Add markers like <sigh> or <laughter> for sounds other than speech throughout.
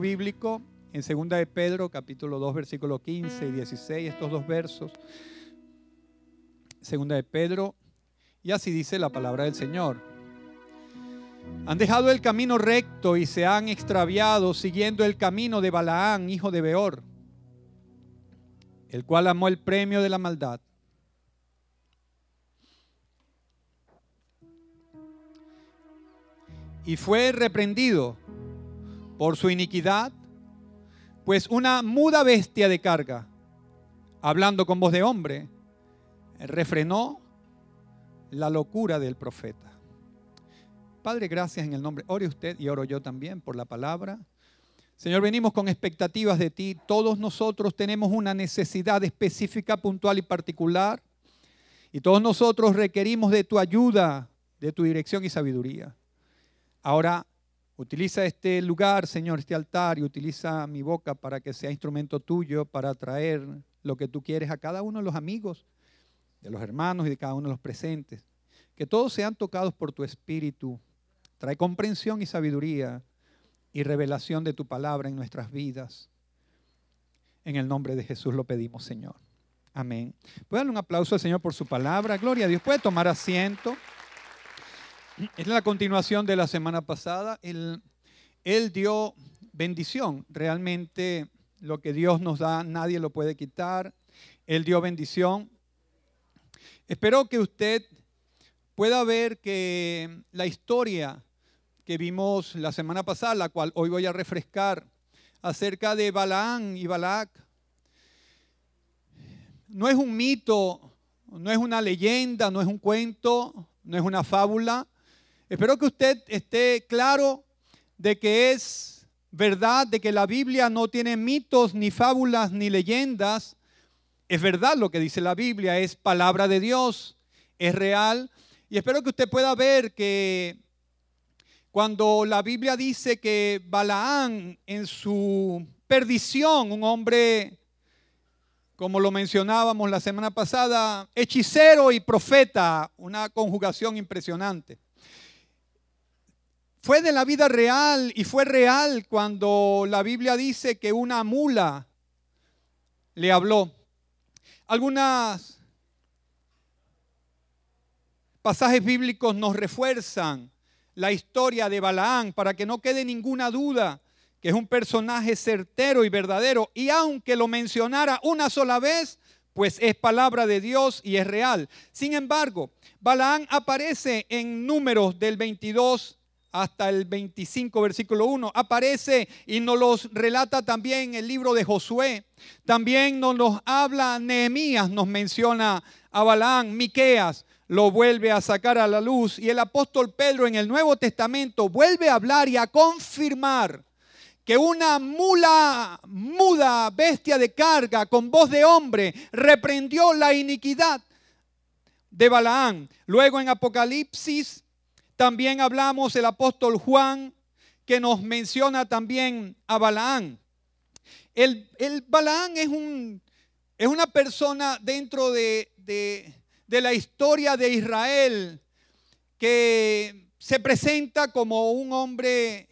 bíblico en 2 de Pedro, capítulo 2, versículo 15 y 16, estos dos versos. Segunda de Pedro, y así dice la palabra del Señor. Han dejado el camino recto y se han extraviado siguiendo el camino de Balaán, hijo de Beor, el cual amó el premio de la maldad. Y fue reprendido por su iniquidad, pues una muda bestia de carga, hablando con voz de hombre, refrenó la locura del profeta. Padre, gracias en el nombre. Ore usted y oro yo también por la palabra. Señor, venimos con expectativas de ti. Todos nosotros tenemos una necesidad específica, puntual y particular. Y todos nosotros requerimos de tu ayuda, de tu dirección y sabiduría. Ahora, utiliza este lugar, Señor, este altar, y utiliza mi boca para que sea instrumento tuyo para traer lo que tú quieres a cada uno de los amigos, de los hermanos y de cada uno de los presentes. Que todos sean tocados por tu espíritu Trae comprensión y sabiduría y revelación de tu palabra en nuestras vidas. En el nombre de Jesús lo pedimos, Señor. Amén. Puede darle un aplauso al Señor por su palabra. Gloria a Dios. Puede tomar asiento. Es la continuación de la semana pasada. Él, dio bendición. Realmente lo que Dios nos da, nadie lo puede quitar. Él dio bendición. Espero que usted pueda ver que la historia que vimos la semana pasada, la cual hoy voy a refrescar, acerca de Balaán y Balac. No es un mito, no es una leyenda, no es un cuento, no es una fábula. Espero que usted esté claro de que es verdad, de que la Biblia no tiene mitos, ni fábulas, ni leyendas. Es verdad lo que dice la Biblia, es palabra de Dios, es real. Y espero que usted pueda ver que cuando la Biblia dice que Balaán en su perdición, un hombre, como lo mencionábamos la semana pasada, hechicero y profeta, una conjugación impresionante. Fue de la vida real y fue real cuando la Biblia dice que una mula le habló. Algunos pasajes bíblicos nos refuerzan la historia de Balaán para que no quede ninguna duda que es un personaje certero y verdadero. Y aunque lo mencionara una sola vez, pues es palabra de Dios y es real. Sin embargo, Balaán aparece en números del 22 hasta el 25, versículo 1. Aparece y nos los relata también el libro de Josué. También nos los habla Nehemías, nos menciona a Balaán, Miqueas, lo vuelve a sacar a la luz y el apóstol Pedro en el Nuevo Testamento vuelve a hablar y a confirmar que una mula muda, bestia de carga, con voz de hombre, reprendió la iniquidad de Balaán. Luego en Apocalipsis también hablamos el apóstol Juan que nos menciona también a Balaán. El, el Balaán es, un, es una persona dentro de, de de la historia de Israel que se presenta como un hombre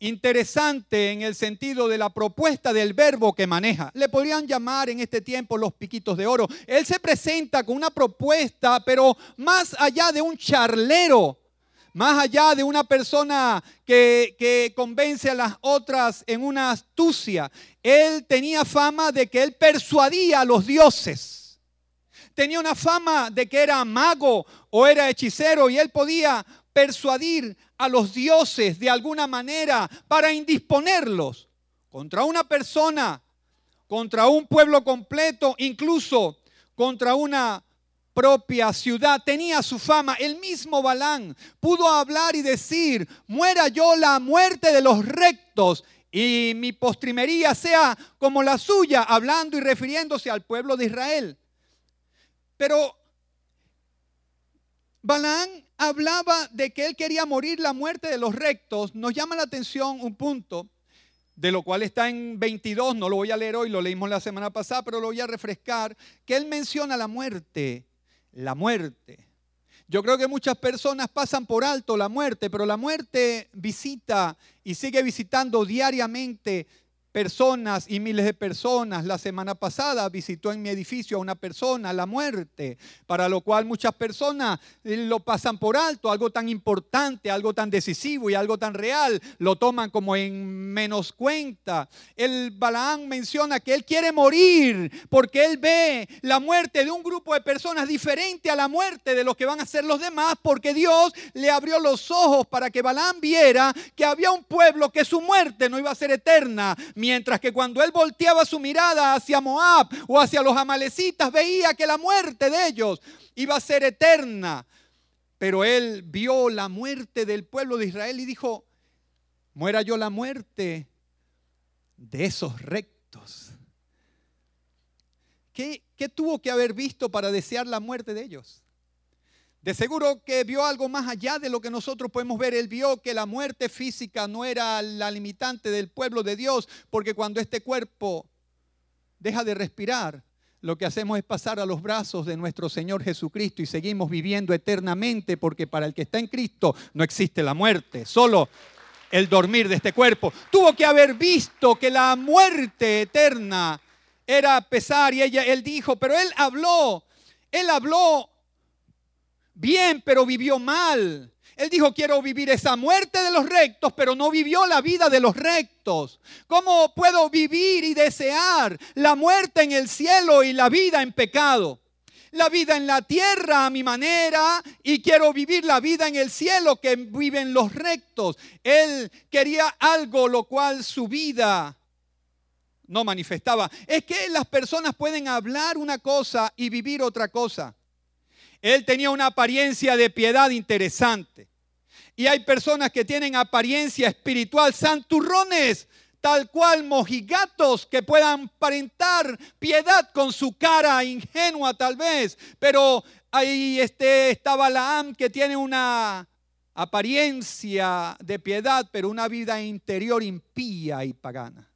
interesante en el sentido de la propuesta del verbo que maneja. Le podrían llamar en este tiempo los piquitos de oro. Él se presenta con una propuesta, pero más allá de un charlero, más allá de una persona que, que, convence a las otras en una astucia, él tenía fama de que él persuadía a los dioses tenía una fama de que era mago o era hechicero y él podía persuadir a los dioses de alguna manera para indisponerlos contra una persona, contra un pueblo completo, incluso contra una propia ciudad. Tenía su fama. El mismo Balán pudo hablar y decir, muera yo la muerte de los rectos y mi postrimería sea como la suya, hablando y refiriéndose al pueblo de Israel. Pero Balaán hablaba de que él quería morir la muerte de los rectos. Nos llama la atención un punto, de lo cual está en 22, no lo voy a leer hoy, lo leímos la semana pasada, pero lo voy a refrescar, que él menciona la muerte, la muerte. Yo creo que muchas personas pasan por alto la muerte, pero la muerte visita y sigue visitando diariamente personas y miles de personas. La semana pasada visitó en mi edificio a una persona la muerte, para lo cual muchas personas lo pasan por alto, algo tan importante, algo tan decisivo y algo tan real, lo toman como en menos cuenta. El Balaán menciona que él quiere morir porque él ve la muerte de un grupo de personas diferente a la muerte de los que van a ser los demás, porque Dios le abrió los ojos para que Balaán viera que había un pueblo que su muerte no iba a ser eterna Mientras que cuando él volteaba su mirada hacia Moab o hacia los amalecitas, veía que la muerte de ellos iba a ser eterna. Pero él vio la muerte del pueblo de Israel y dijo, muera yo la muerte de esos rectos. ¿Qué, ¿Qué, tuvo que haber visto para desear la muerte de ellos? De seguro que vio algo más allá de lo que nosotros podemos ver. Él vio que la muerte física no era la limitante del pueblo de Dios, porque cuando este cuerpo deja de respirar, lo que hacemos es pasar a los brazos de nuestro Señor Jesucristo y seguimos viviendo eternamente, porque para el que está en Cristo no existe la muerte, solo el dormir de este cuerpo. Tuvo que haber visto que la muerte eterna era pesar y ella, él dijo, pero él habló, él habló bien, pero vivió mal. Él dijo, quiero vivir esa muerte de los rectos, pero no vivió la vida de los rectos. ¿Cómo puedo vivir y desear la muerte en el cielo y la vida en pecado? La vida en la tierra a mi manera y quiero vivir la vida en el cielo que viven los rectos. Él quería algo lo cual su vida no manifestaba. Es que las personas pueden hablar una cosa y vivir otra cosa. Él tenía una apariencia de piedad interesante. Y hay personas que tienen apariencia espiritual, santurrones, tal cual mojigatos que puedan aparentar piedad con su cara ingenua tal vez. Pero ahí este, está Balaam que tiene una apariencia de piedad, pero una vida interior impía y pagana.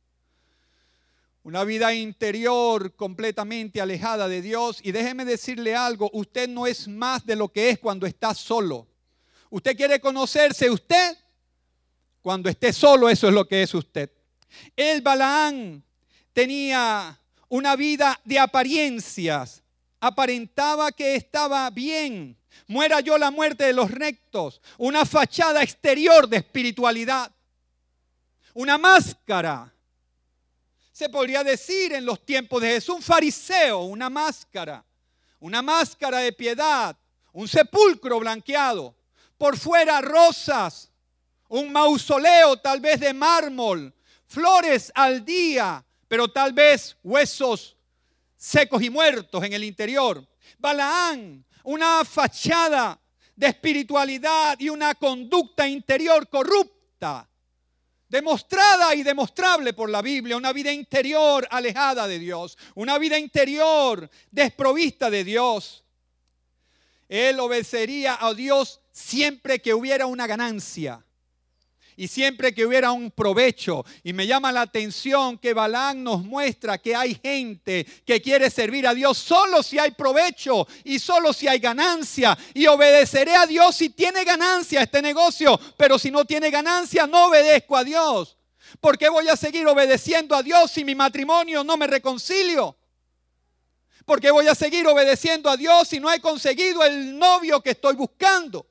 Una vida interior completamente alejada de Dios. Y déjeme decirle algo, usted no es más de lo que es cuando está solo. Usted quiere conocerse usted. Cuando esté solo, eso es lo que es usted. El Balaán tenía una vida de apariencias. Aparentaba que estaba bien. Muera yo la muerte de los rectos. Una fachada exterior de espiritualidad. Una máscara se podría decir en los tiempos de Jesús, un fariseo, una máscara, una máscara de piedad, un sepulcro blanqueado, por fuera rosas, un mausoleo tal vez de mármol, flores al día, pero tal vez huesos secos y muertos en el interior. Balaán, una fachada de espiritualidad y una conducta interior corrupta demostrada y demostrable por la Biblia, una vida interior alejada de Dios, una vida interior desprovista de Dios. Él obedecería a Dios siempre que hubiera una ganancia y siempre que hubiera un provecho. Y me llama la atención que Balán nos muestra que hay gente que quiere servir a Dios solo si hay provecho y solo si hay ganancia. Y obedeceré a Dios si tiene ganancia este negocio, pero si no tiene ganancia no obedezco a Dios. ¿Por qué voy a seguir obedeciendo a Dios si mi matrimonio no me reconcilio? ¿Por qué voy a seguir obedeciendo a Dios si no he conseguido el novio que estoy buscando?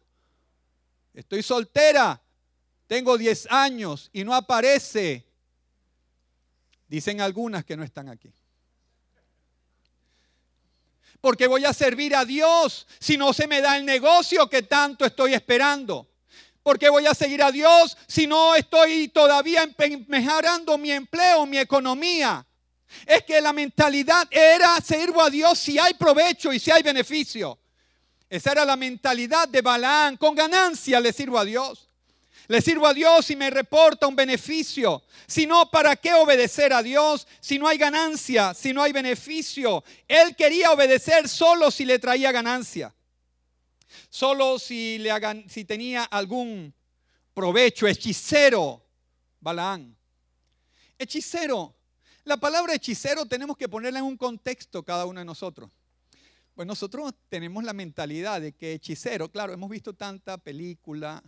Estoy soltera, tengo 10 años y no aparece. Dicen algunas que no están aquí. Porque voy a servir a Dios si no se me da el negocio que tanto estoy esperando. Porque voy a seguir a Dios si no estoy todavía mejorando mi empleo, mi economía. Es que la mentalidad era sirvo a Dios si hay provecho y si hay beneficio. Esa era la mentalidad de Balaán. Con ganancia le sirvo a Dios. Le sirvo a Dios y me reporta un beneficio. Si no, ¿para qué obedecer a Dios si no hay ganancia, si no hay beneficio? Él quería obedecer solo si le traía ganancia. Solo si, le si tenía algún provecho. Hechicero, Balaán. Hechicero. La palabra hechicero tenemos que ponerla en un contexto cada uno de nosotros. Pues nosotros tenemos la mentalidad de que hechicero, claro, hemos visto tanta película.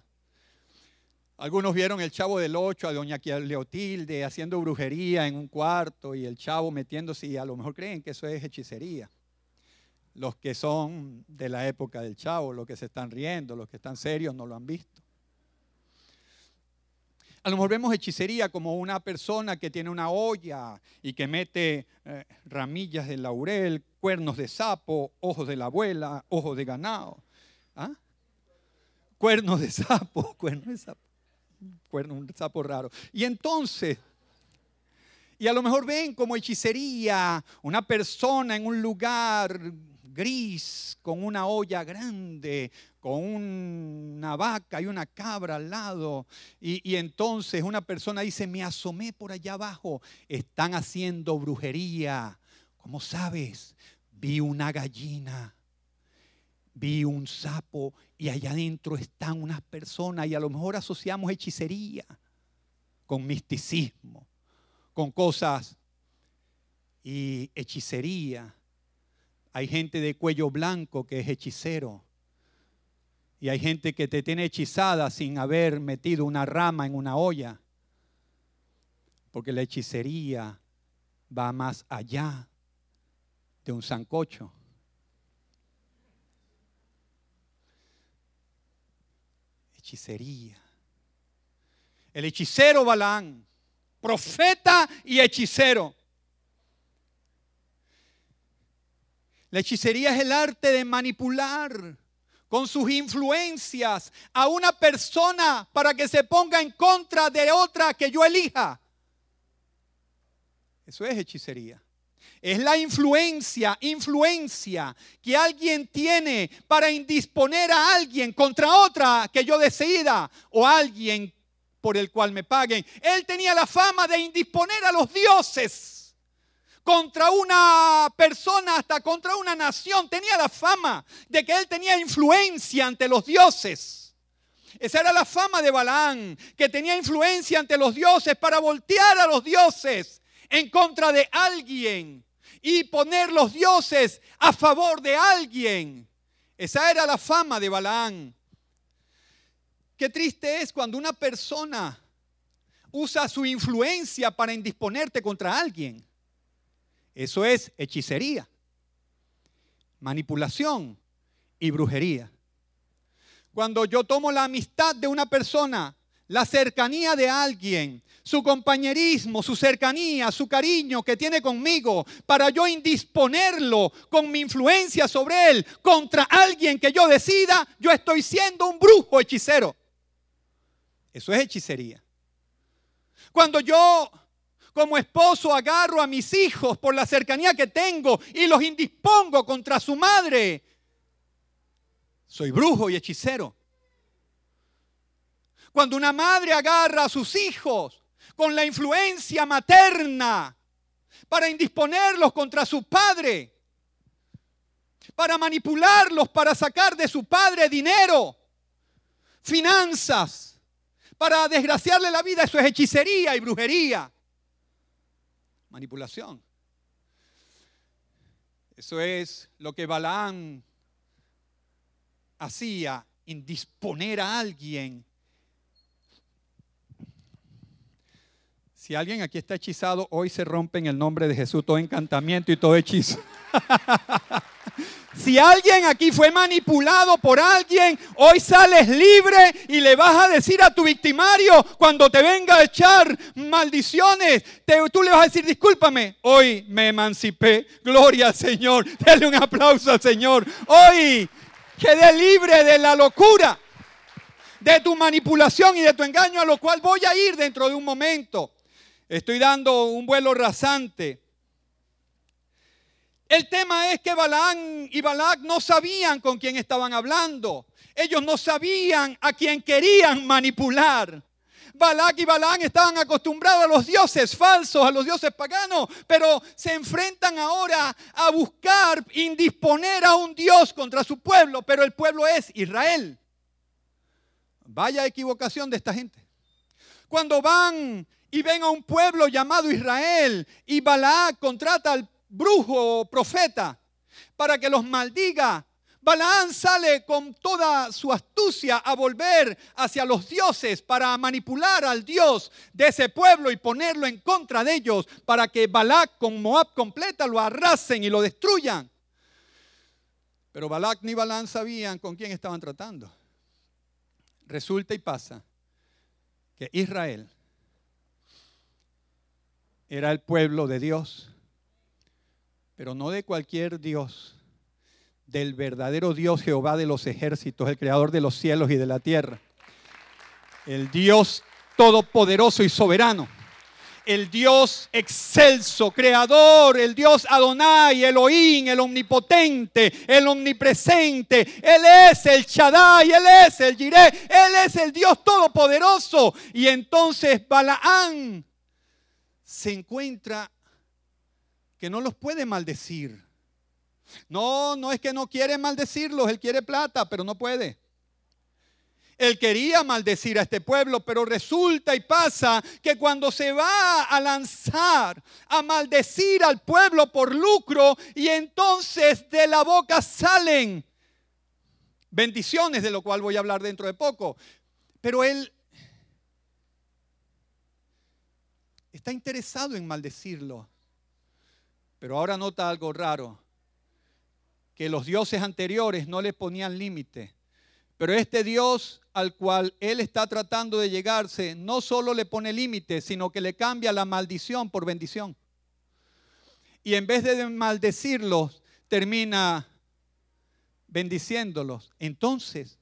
Algunos vieron el chavo del 8 a doña Leotilde haciendo brujería en un cuarto y el chavo metiéndose y a lo mejor creen que eso es hechicería. Los que son de la época del chavo, los que se están riendo, los que están serios no lo han visto. A lo mejor vemos hechicería como una persona que tiene una olla y que mete eh, ramillas de laurel, cuernos de sapo, ojos de la abuela, ojos de ganado. ¿Ah? Cuernos de sapo, <laughs> cuernos de sapo. Cuerno, un sapo raro. Y entonces, y a lo mejor ven como hechicería una persona en un lugar gris, con una olla grande, con una vaca y una cabra al lado. Y, entonces una persona dice, me asomé por allá abajo, están haciendo brujería. ¿Cómo sabes? Vi una gallina, vi un sapo y allá adentro están unas personas y a lo mejor asociamos hechicería con misticismo, con cosas y hechicería. Hay gente de cuello blanco que es hechicero y hay gente que te tiene hechizada sin haber metido una rama en una olla. Porque la hechicería va más allá de un sancocho. Hechicería. El hechicero Balán, profeta y hechicero. La hechicería es el arte de manipular con sus influencias a una persona para que se ponga en contra de otra que yo elija. Eso es hechicería. Es la influencia, influencia que alguien tiene para indisponer a alguien contra otra que yo decida o alguien por el cual me paguen. Él tenía la fama de indisponer a los dioses contra una persona, hasta contra una nación. Tenía la fama de que él tenía influencia ante los dioses. Esa era la fama de Balaán, que tenía influencia ante los dioses para voltear a los dioses en contra de alguien y poner los dioses a favor de alguien. Esa era la fama de Balaán. Qué triste es cuando una persona usa su influencia para indisponerte contra alguien. Eso es hechicería, manipulación y brujería. Cuando yo tomo la amistad de una persona, la cercanía de alguien, su compañerismo, su cercanía, su cariño que tiene conmigo, para yo indisponerlo con mi influencia sobre él contra alguien que yo decida, yo estoy siendo un brujo hechicero. Eso es hechicería. Cuando yo como esposo agarro a mis hijos por la cercanía que tengo y los indispongo contra su madre. Soy brujo y hechicero. Cuando una madre agarra a sus hijos con la influencia materna para indisponerlos contra su padre, para manipularlos, para sacar de su padre dinero, finanzas, para desgraciarle la vida, eso es hechicería y brujería manipulación. Eso es lo que Balaán hacía, indisponer a alguien. Si alguien aquí está hechizado, hoy se rompe en el nombre de Jesús todo encantamiento y todo hechizo. <laughs> Si alguien aquí fue manipulado por alguien, hoy sales libre y le vas a decir a tu victimario cuando te venga a echar maldiciones, tú le vas a decir, discúlpame, hoy me emancipé, gloria al Señor, <laughs> dale un aplauso al Señor, hoy quedé libre de la locura, de tu manipulación y de tu engaño, a lo cual voy a ir dentro de un momento. Estoy dando un vuelo rasante el tema es que Balaán y Balac no sabían con quién estaban hablando. Ellos no sabían a quién querían manipular. Balac y Balaán estaban acostumbrados a los dioses falsos, a los dioses paganos, pero se enfrentan ahora a buscar indisponer a un dios contra su pueblo, pero el pueblo es Israel. Vaya equivocación de esta gente. Cuando van y ven a un pueblo llamado Israel y Balac contrata al brujo o profeta para que los maldiga. Balaán sale con toda su astucia a volver hacia los dioses para manipular al Dios de ese pueblo y ponerlo en contra de ellos para que Balac con Moab completa lo arrasen y lo destruyan. Pero Balac ni Balaam sabían con quién estaban tratando. Resulta y pasa que Israel era el pueblo de Dios, pero no de cualquier Dios, del verdadero Dios Jehová de los ejércitos, el creador de los cielos y de la tierra. El Dios todopoderoso y soberano. El Dios excelso, creador, el Dios Adonai, Elohim, el omnipotente, el omnipresente. Él es el Shaddai, Él es el Jireh, Él es el Dios todopoderoso. Y entonces Balaán se encuentra que no los puede maldecir. No, no es que no quiere maldecirlos, él quiere plata, pero no puede. Él quería maldecir a este pueblo, pero resulta y pasa que cuando se va a lanzar a maldecir al pueblo por lucro y entonces de la boca salen bendiciones, de lo cual voy a hablar dentro de poco. Pero él está interesado en maldecirlo. Pero ahora nota algo raro, que los dioses anteriores no le ponían límite. Pero este Dios al cual él está tratando de llegarse no solo le pone límite, sino que le cambia la maldición por bendición. Y en vez de maldecirlos, termina bendiciéndolos. Entonces,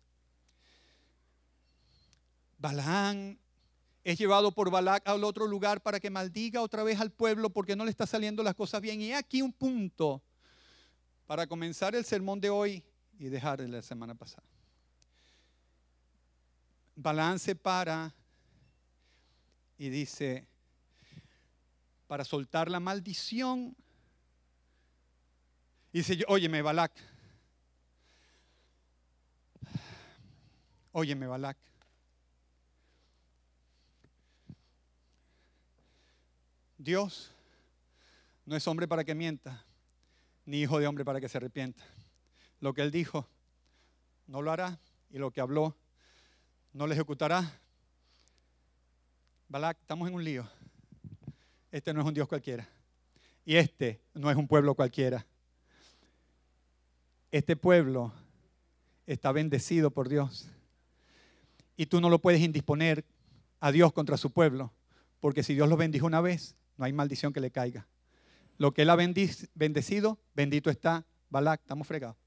Balaán es llevado por Balac al otro lugar para que maldiga otra vez al pueblo porque no le está saliendo las cosas bien. Y aquí un punto para comenzar el sermón de hoy y dejar de la semana pasada. Balaam se para y dice, para soltar la maldición, dice, óyeme Balac, óyeme Balac, Dios no es hombre para que mienta, ni hijo de hombre para que se arrepienta. Lo que él dijo, no lo hará, y lo que habló, no lo ejecutará. Balak, estamos en un lío. Este no es un Dios cualquiera. Y este no es un pueblo cualquiera. Este pueblo está bendecido por Dios. Y tú no lo puedes indisponer a Dios contra su pueblo. Porque si Dios lo bendijo una vez, no hay maldición que le caiga. Lo que Él ha bendecido, bendito está. Balak, estamos fregados.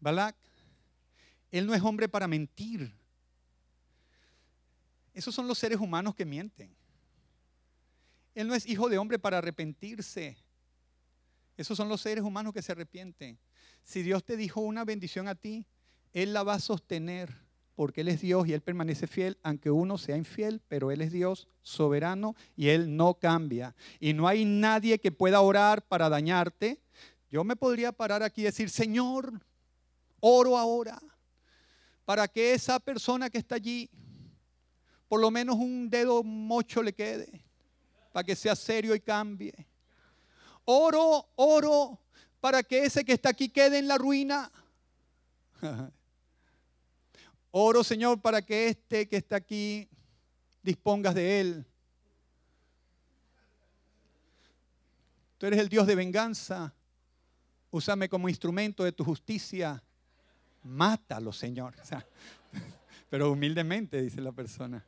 Balak, Él no es hombre para mentir. Esos son los seres humanos que mienten. Él no es hijo de hombre para arrepentirse. Esos son los seres humanos que se arrepienten. Si Dios te dijo una bendición a ti, Él la va a sostener porque Él es Dios y Él permanece fiel, aunque uno sea infiel, pero Él es Dios soberano y Él no cambia. Y no hay nadie que pueda orar para dañarte. Yo me podría parar aquí y decir, Señor, oro ahora para que esa persona que está allí, por lo menos un dedo mocho le quede, para que sea serio y cambie. Oro, oro para que ese que está aquí quede en la ruina. <laughs> Oro, Señor, para que este que está aquí dispongas de él. Tú eres el Dios de venganza. Úsame como instrumento de tu justicia. Mátalo, Señor. <laughs> pero humildemente, dice la persona.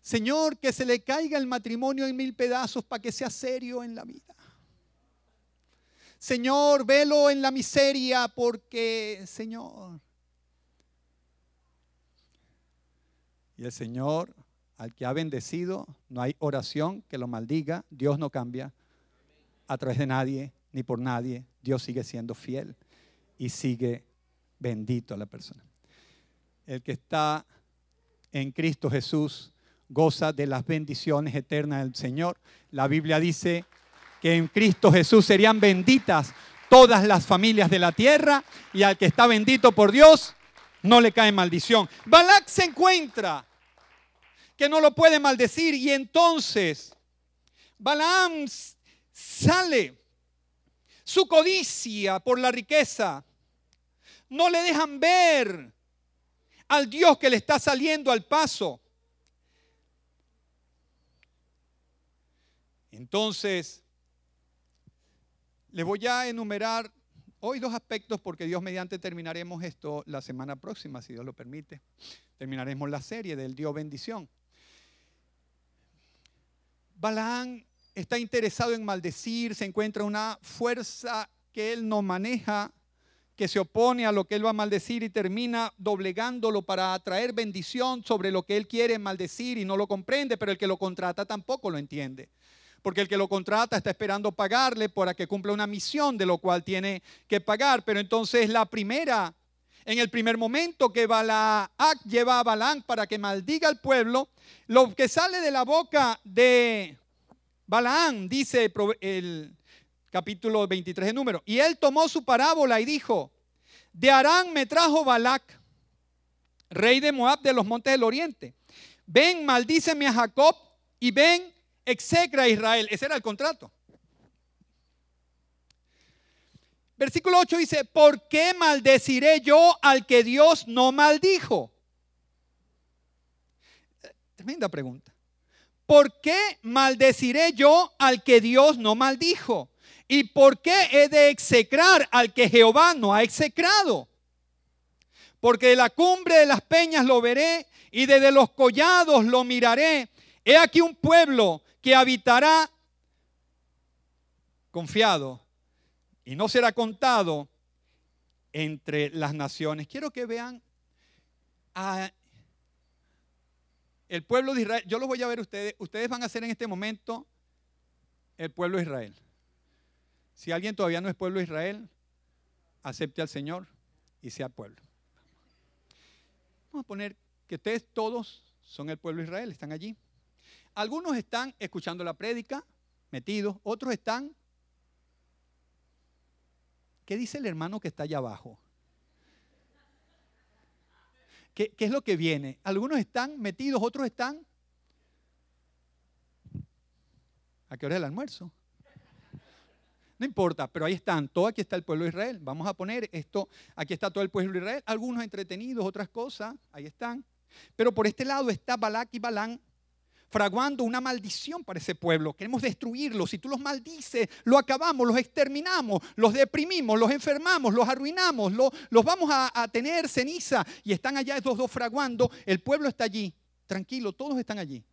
Señor, que se le caiga el matrimonio en mil pedazos para que sea serio en la vida. Señor, velo en la miseria porque, Señor, Y el Señor, al que ha bendecido, no hay oración que lo maldiga. Dios no cambia a través de nadie ni por nadie. Dios sigue siendo fiel y sigue bendito a la persona. El que está en Cristo Jesús goza de las bendiciones eternas del Señor. La Biblia dice que en Cristo Jesús serían benditas todas las familias de la tierra y al que está bendito por Dios no le cae maldición. Balak se encuentra que no lo puede maldecir. Y entonces Balaam sale, su codicia por la riqueza, no le dejan ver al Dios que le está saliendo al paso. Entonces, le voy a enumerar hoy dos aspectos porque Dios mediante terminaremos esto la semana próxima, si Dios lo permite. Terminaremos la serie del Dios bendición. Balaán está interesado en maldecir, se encuentra una fuerza que él no maneja, que se opone a lo que él va a maldecir y termina doblegándolo para atraer bendición sobre lo que él quiere maldecir y no lo comprende, pero el que lo contrata tampoco lo entiende. Porque el que lo contrata está esperando pagarle para que cumpla una misión de lo cual tiene que pagar. Pero entonces la primera, en el primer momento que Balaak lleva a Balán para que maldiga al pueblo, lo que sale de la boca de Balaán, dice el capítulo 23 de número, y él tomó su parábola y dijo, de Arán me trajo Balac, rey de Moab de los montes del oriente. Ven, maldíceme a Jacob y ven, execra a Israel. Ese era el contrato. Versículo 8 dice, ¿por qué maldeciré yo al que Dios no maldijo? Tremenda pregunta. ¿por qué maldeciré yo al que Dios no maldijo? ¿Y por qué he de execrar al que Jehová no ha execrado? Porque de la cumbre de las peñas lo veré y desde los collados lo miraré. He aquí un pueblo que habitará confiado y no será contado entre las naciones. Quiero que vean a el pueblo de Israel, yo los voy a ver ustedes, ustedes van a ser en este momento el pueblo de Israel. Si alguien todavía no es pueblo de Israel, acepte al Señor y sea pueblo. Vamos a poner que ustedes todos son el pueblo de Israel, están allí. Algunos están escuchando la prédica, metidos, otros están... ¿Qué dice el hermano que está allá abajo? ¿Qué, es lo que viene? Algunos están metidos, otros están... ¿A qué hora es el almuerzo? No importa, pero ahí están. Todo aquí está el pueblo de Israel. Vamos a poner esto. Aquí está todo el pueblo de Israel. Algunos entretenidos, otras cosas. Ahí están. Pero por este lado está Balak y Balán fraguando una maldición para ese pueblo. Queremos destruirlos. Si tú los maldices, lo acabamos, los exterminamos, los deprimimos, los enfermamos, los arruinamos, los vamos a, tener ceniza. Y están allá esos dos fraguando. El pueblo está allí. Tranquilo, todos están allí.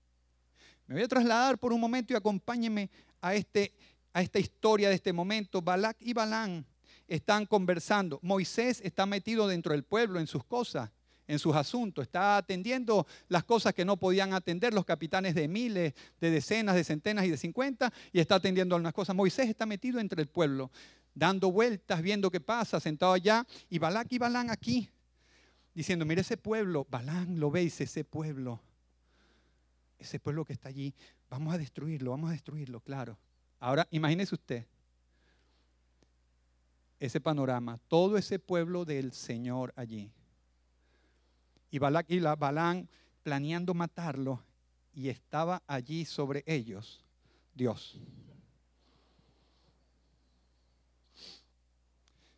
Me voy a trasladar por un momento y acompáñenme a, este, a esta historia de este momento. Balak y Balán están conversando. Moisés está metido dentro del pueblo en sus cosas en sus asuntos, está atendiendo las cosas que no podían atender los capitanes de miles, de decenas, de centenas y de cincuenta, y está atendiendo algunas cosas. Moisés está metido entre el pueblo, dando vueltas, viendo qué pasa, sentado allá, y Balak y Balán aquí, diciendo, mire ese pueblo, Balán lo veis, ese pueblo, ese pueblo que está allí, vamos a destruirlo, vamos a destruirlo, claro. Ahora imagínese usted ese panorama, todo ese pueblo del Señor allí y Balak y Balán planeando matarlo y estaba allí sobre ellos Dios.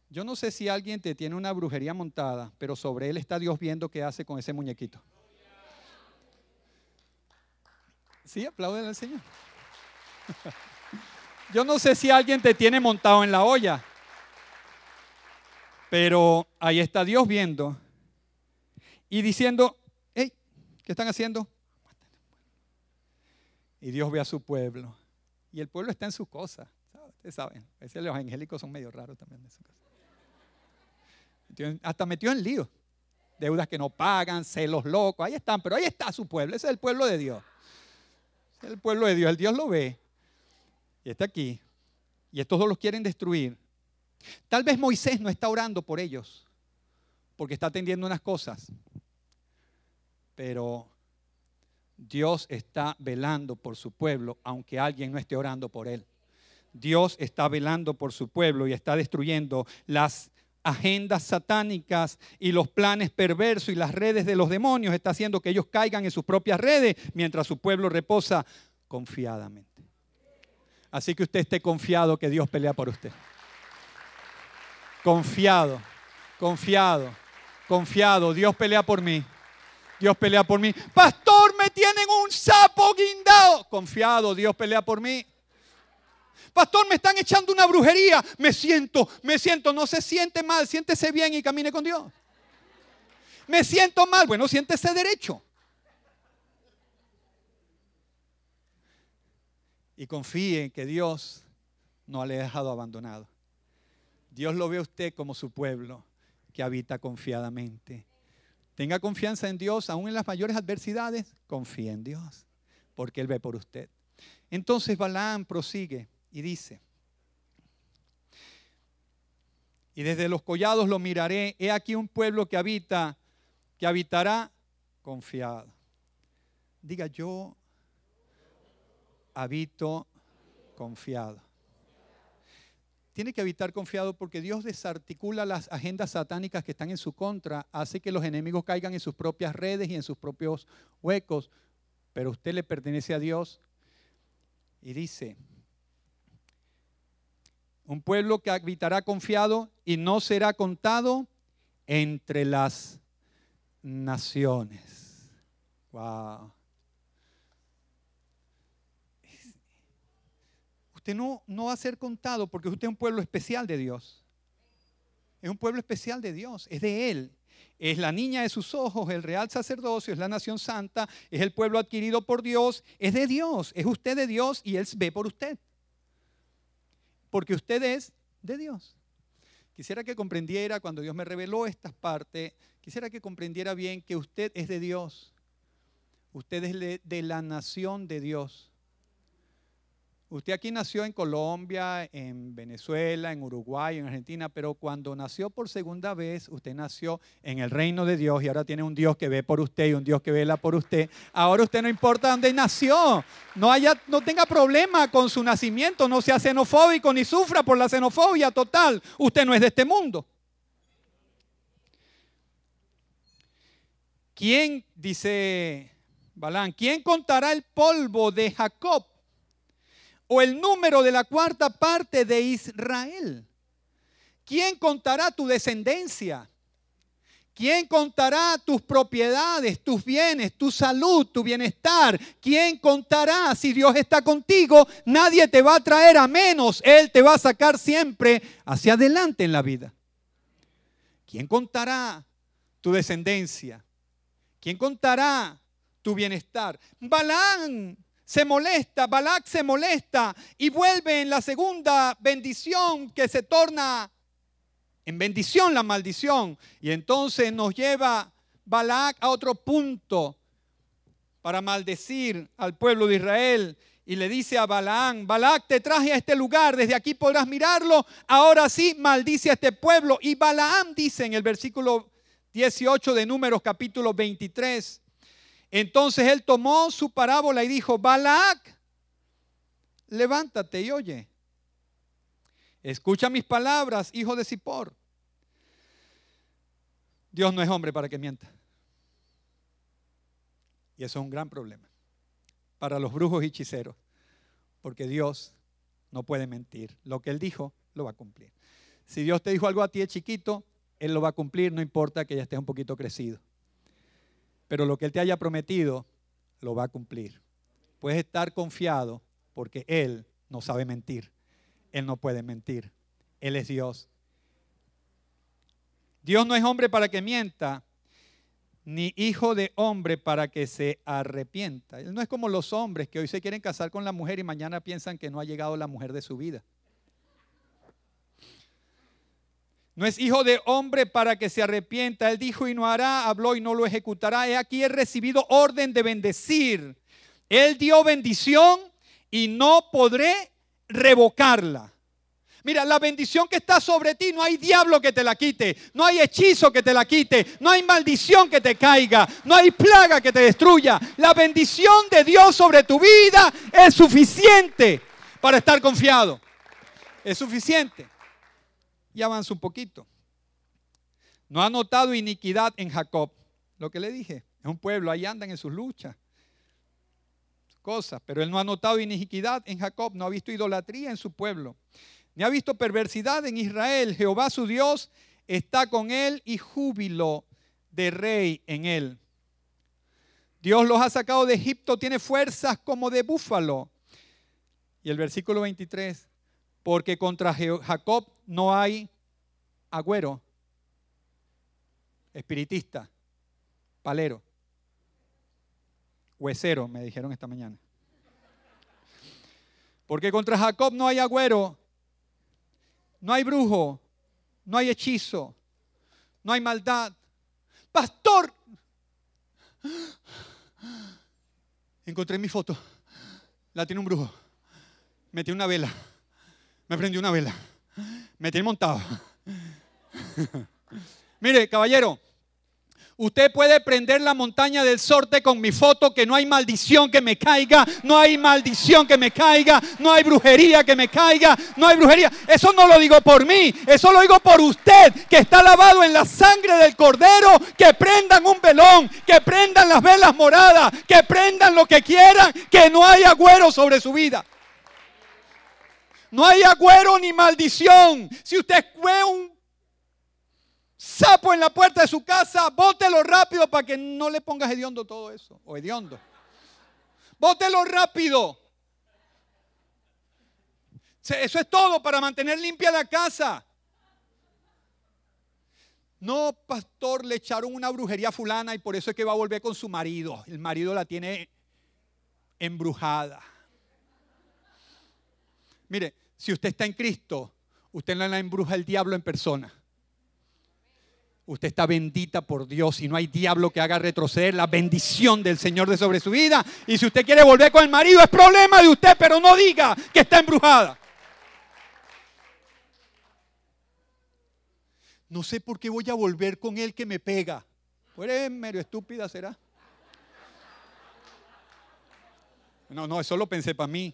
Yo no sé si alguien te tiene una brujería montada, pero sobre él está Dios viendo qué hace con ese muñequito. Sí, aplauden al Señor. <laughs> Yo no sé si alguien te tiene montado en la olla, pero ahí está Dios viendo y diciendo, hey, ¿qué están haciendo? Y Dios ve a su pueblo. Y el pueblo está en sus cosas. Ustedes saben, a veces los angélicos son medio raros también. Hasta metió en lío. Deudas que no pagan, celos locos, ahí están, pero ahí está su pueblo, ese es el pueblo de Dios. es el pueblo de Dios, el Dios lo ve. Y está aquí. Y estos dos los quieren destruir. Tal vez Moisés no está orando por ellos, porque está atendiendo unas cosas pero Dios está velando por su pueblo, aunque alguien no esté orando por él. Dios está velando por su pueblo y está destruyendo las agendas satánicas y los planes perversos y las redes de los demonios. Está haciendo que ellos caigan en sus propias redes mientras su pueblo reposa confiadamente. Así que usted esté confiado que Dios pelea por usted. Confiado, confiado, confiado. Dios pelea por mí. Dios pelea por mí. Pastor, me tienen un sapo guindado. Confiado, Dios pelea por mí. Pastor, me están echando una brujería. Me siento, me siento. No se siente mal, siéntese bien y camine con Dios. Me siento mal. Bueno, siéntese derecho. Y confíe en que Dios no le ha dejado abandonado. Dios lo ve a usted como su pueblo que habita confiadamente. Tenga confianza en Dios, aún en las mayores adversidades, confíe en Dios, porque Él ve por usted. Entonces Balaam prosigue y dice, y desde los collados lo miraré, he aquí un pueblo que habita, que habitará confiado. Diga, yo habito confiado. Tiene que habitar confiado porque Dios desarticula las agendas satánicas que están en su contra, hace que los enemigos caigan en sus propias redes y en sus propios huecos, pero usted le pertenece a Dios y dice, un pueblo que habitará confiado y no será contado entre las naciones. Wow. No, no va a ser contado porque usted es un pueblo especial de Dios. Es un pueblo especial de Dios, es de Él. Es la niña de sus ojos, el real sacerdocio, es la nación santa, es el pueblo adquirido por Dios, es de Dios, es usted de Dios y Él ve por usted. Porque usted es de Dios. Quisiera que comprendiera cuando Dios me reveló estas partes, quisiera que comprendiera bien que usted es de Dios. Usted es de la nación de Dios. Usted aquí nació en Colombia, en Venezuela, en Uruguay, en Argentina, pero cuando nació por segunda vez, usted nació en el reino de Dios y ahora tiene un Dios que ve por usted y un Dios que vela por usted. Ahora usted no importa dónde nació, no, haya, no tenga problema con su nacimiento, no sea xenofóbico ni sufra por la xenofobia total. Usted no es de este mundo. ¿Quién, dice Balán, quién contará el polvo de Jacob? O el número de la cuarta parte de Israel? ¿Quién contará tu descendencia? ¿Quién contará tus propiedades, tus bienes, tu salud, tu bienestar? ¿Quién contará si Dios está contigo? Nadie te va a traer a menos. Él te va a sacar siempre hacia adelante en la vida. ¿Quién contará tu descendencia? ¿Quién contará tu bienestar? Balán se molesta, Balak se molesta y vuelve en la segunda bendición que se torna en bendición la maldición. Y entonces nos lleva Balak a otro punto para maldecir al pueblo de Israel. Y le dice a Balaam, Balak te traje a este lugar, desde aquí podrás mirarlo, ahora sí maldice a este pueblo. Y Balaam dice en el versículo 18 de Números capítulo 23, entonces él tomó su parábola y dijo, Balac, levántate y oye. Escucha mis palabras, hijo de Zippor. Dios no es hombre para que mienta. Y eso es un gran problema para los brujos y hechiceros, porque Dios no puede mentir. Lo que Él dijo, lo va a cumplir. Si Dios te dijo algo a ti de chiquito, Él lo va a cumplir, no importa que ya estés un poquito crecido pero lo que Él te haya prometido, lo va a cumplir. Puedes estar confiado porque Él no sabe mentir. Él no puede mentir. Él es Dios. Dios no es hombre para que mienta, ni hijo de hombre para que se arrepienta. Él no es como los hombres que hoy se quieren casar con la mujer y mañana piensan que no ha llegado la mujer de su vida. No es hijo de hombre para que se arrepienta. Él dijo y no hará, habló y no lo ejecutará. He aquí he recibido orden de bendecir. Él dio bendición y no podré revocarla. Mira, la bendición que está sobre ti, no hay diablo que te la quite, no hay hechizo que te la quite, no hay maldición que te caiga, no hay plaga que te destruya. La bendición de Dios sobre tu vida es suficiente para estar confiado. Es suficiente. Y avanza un poquito. No ha notado iniquidad en Jacob. Lo que le dije, es un pueblo, ahí andan en sus luchas. cosas, pero él no ha notado iniquidad en Jacob, no ha visto idolatría en su pueblo, ni ha visto perversidad en Israel. Jehová su Dios está con él y júbilo de rey en él. Dios los ha sacado de Egipto, tiene fuerzas como de búfalo. Y el versículo 23, porque contra Jacob no hay agüero, espiritista, palero, huesero, me dijeron esta mañana. Porque contra Jacob no hay agüero, no hay brujo, no hay hechizo, no hay maldad. Pastor, encontré mi foto, la tiene un brujo, metí una vela, me prendió una vela, me tiene montado. <laughs> Mire, caballero, Usted puede prender la montaña del sorte con mi foto, que no hay maldición que me caiga, no hay maldición que me caiga, no hay brujería que me caiga, no hay brujería. Eso no lo digo por mí, eso lo digo por usted, que está lavado en la sangre del cordero, que prendan un velón, que prendan las velas moradas, que prendan lo que quieran, que no hay agüero sobre su vida. No hay agüero ni maldición. Si usted fue un sapo en la puerta de su casa, bótelo rápido para que no le pongas hediondo todo eso, o hediondo. Bótelo rápido. Eso es todo para mantener limpia la casa. No, pastor, le echaron una brujería fulana y por eso es que va a volver con su marido. El marido la tiene embrujada. Mire, si usted está en Cristo, usted no la embruja el diablo en persona. Usted está bendita por Dios y no hay diablo que haga retroceder la bendición del Señor de sobre su vida. Y si usted quiere volver con el marido, es problema de usted, pero no diga que está embrujada. No sé por qué voy a volver con él que me pega. Pues eres medio estúpida, será. No, no, eso lo pensé para mí.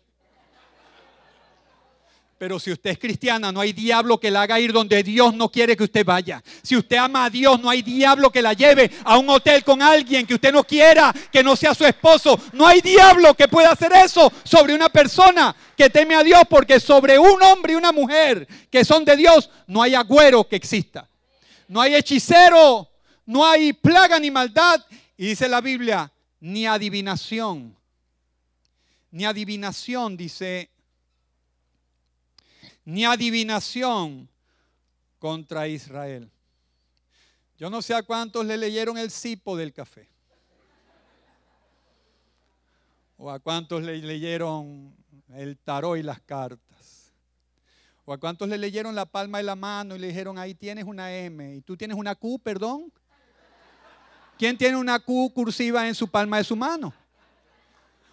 Pero si usted es cristiana, no hay diablo que la haga ir donde Dios no quiere que usted vaya. Si usted ama a Dios, no hay diablo que la lleve a un hotel con alguien que usted no quiera, que no sea su esposo. No hay diablo que pueda hacer eso sobre una persona que teme a Dios, porque sobre un hombre y una mujer que son de Dios, no hay agüero que exista. No hay hechicero, no hay plaga ni maldad. Y dice la Biblia, ni adivinación. Ni adivinación, dice ni adivinación contra Israel. Yo no sé a cuántos le leyeron el cipo del café. O a cuántos le leyeron el tarot y las cartas. O a cuántos le leyeron la palma de la mano y le dijeron, ahí tienes una M. Y tú tienes una Q, perdón. ¿Quién tiene una Q cursiva en su palma de su mano?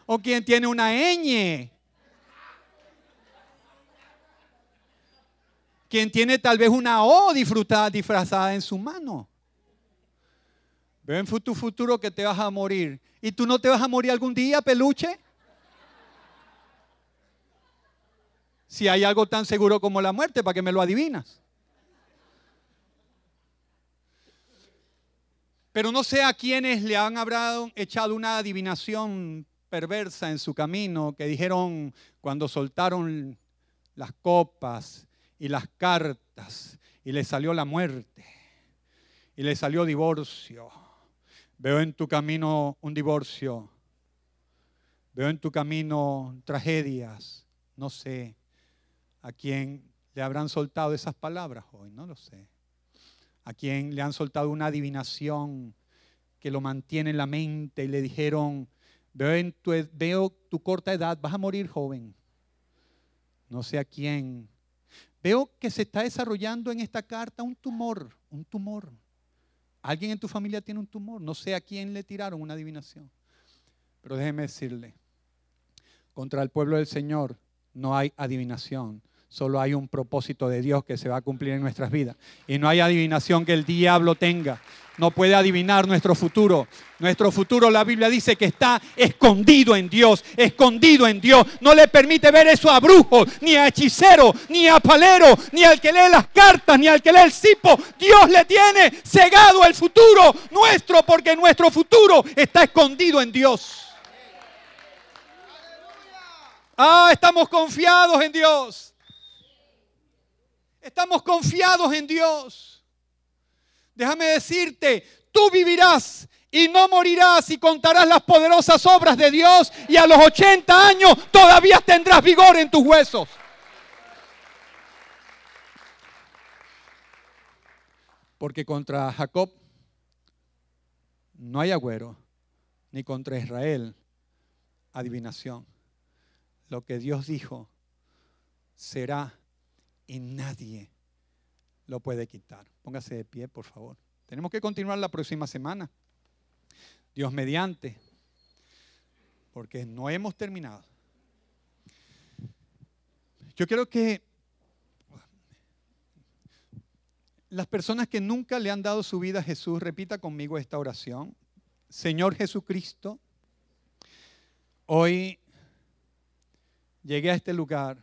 ¿O quién tiene una ñ quien tiene tal vez una O disfrutada, disfrazada en su mano. Veo en tu futuro que te vas a morir. ¿Y tú no te vas a morir algún día, peluche? Si hay algo tan seguro como la muerte, ¿para que me lo adivinas? Pero no sé a quienes le han hablado, echado una adivinación perversa en su camino, que dijeron cuando soltaron las copas y las cartas y le salió la muerte y le salió divorcio. Veo en tu camino un divorcio. Veo en tu camino tragedias. No sé a quién le habrán soltado esas palabras hoy, no lo sé. A quién le han soltado una adivinación que lo mantiene en la mente y le dijeron, veo, en tu, veo tu corta edad, vas a morir joven. No sé a quién Veo que se está desarrollando en esta carta un tumor, un tumor. Alguien en tu familia tiene un tumor. No sé a quién le tiraron una adivinación. Pero déjeme decirle, contra el pueblo del Señor no hay adivinación. Solo hay un propósito de Dios que se va a cumplir en nuestras vidas. Y no hay adivinación que el diablo tenga. No puede adivinar nuestro futuro. Nuestro futuro, la Biblia dice que está escondido en Dios, escondido en Dios. No le permite ver eso a brujos, ni a hechicero, ni a palero, ni al que lee las cartas, ni al que lee el cipo. Dios le tiene cegado el futuro nuestro porque nuestro futuro está escondido en Dios. Ah, estamos confiados en Dios. Estamos confiados en Dios. Déjame decirte, tú vivirás y no morirás y contarás las poderosas obras de Dios y a los 80 años todavía tendrás vigor en tus huesos. Porque contra Jacob no hay agüero, ni contra Israel adivinación. Lo que Dios dijo será y nadie lo puede quitar. Póngase de pie, por favor. Tenemos que continuar la próxima semana. Dios mediante. Porque no hemos terminado. Yo quiero que las personas que nunca le han dado su vida a Jesús, repita conmigo esta oración. Señor Jesucristo, hoy llegué a este lugar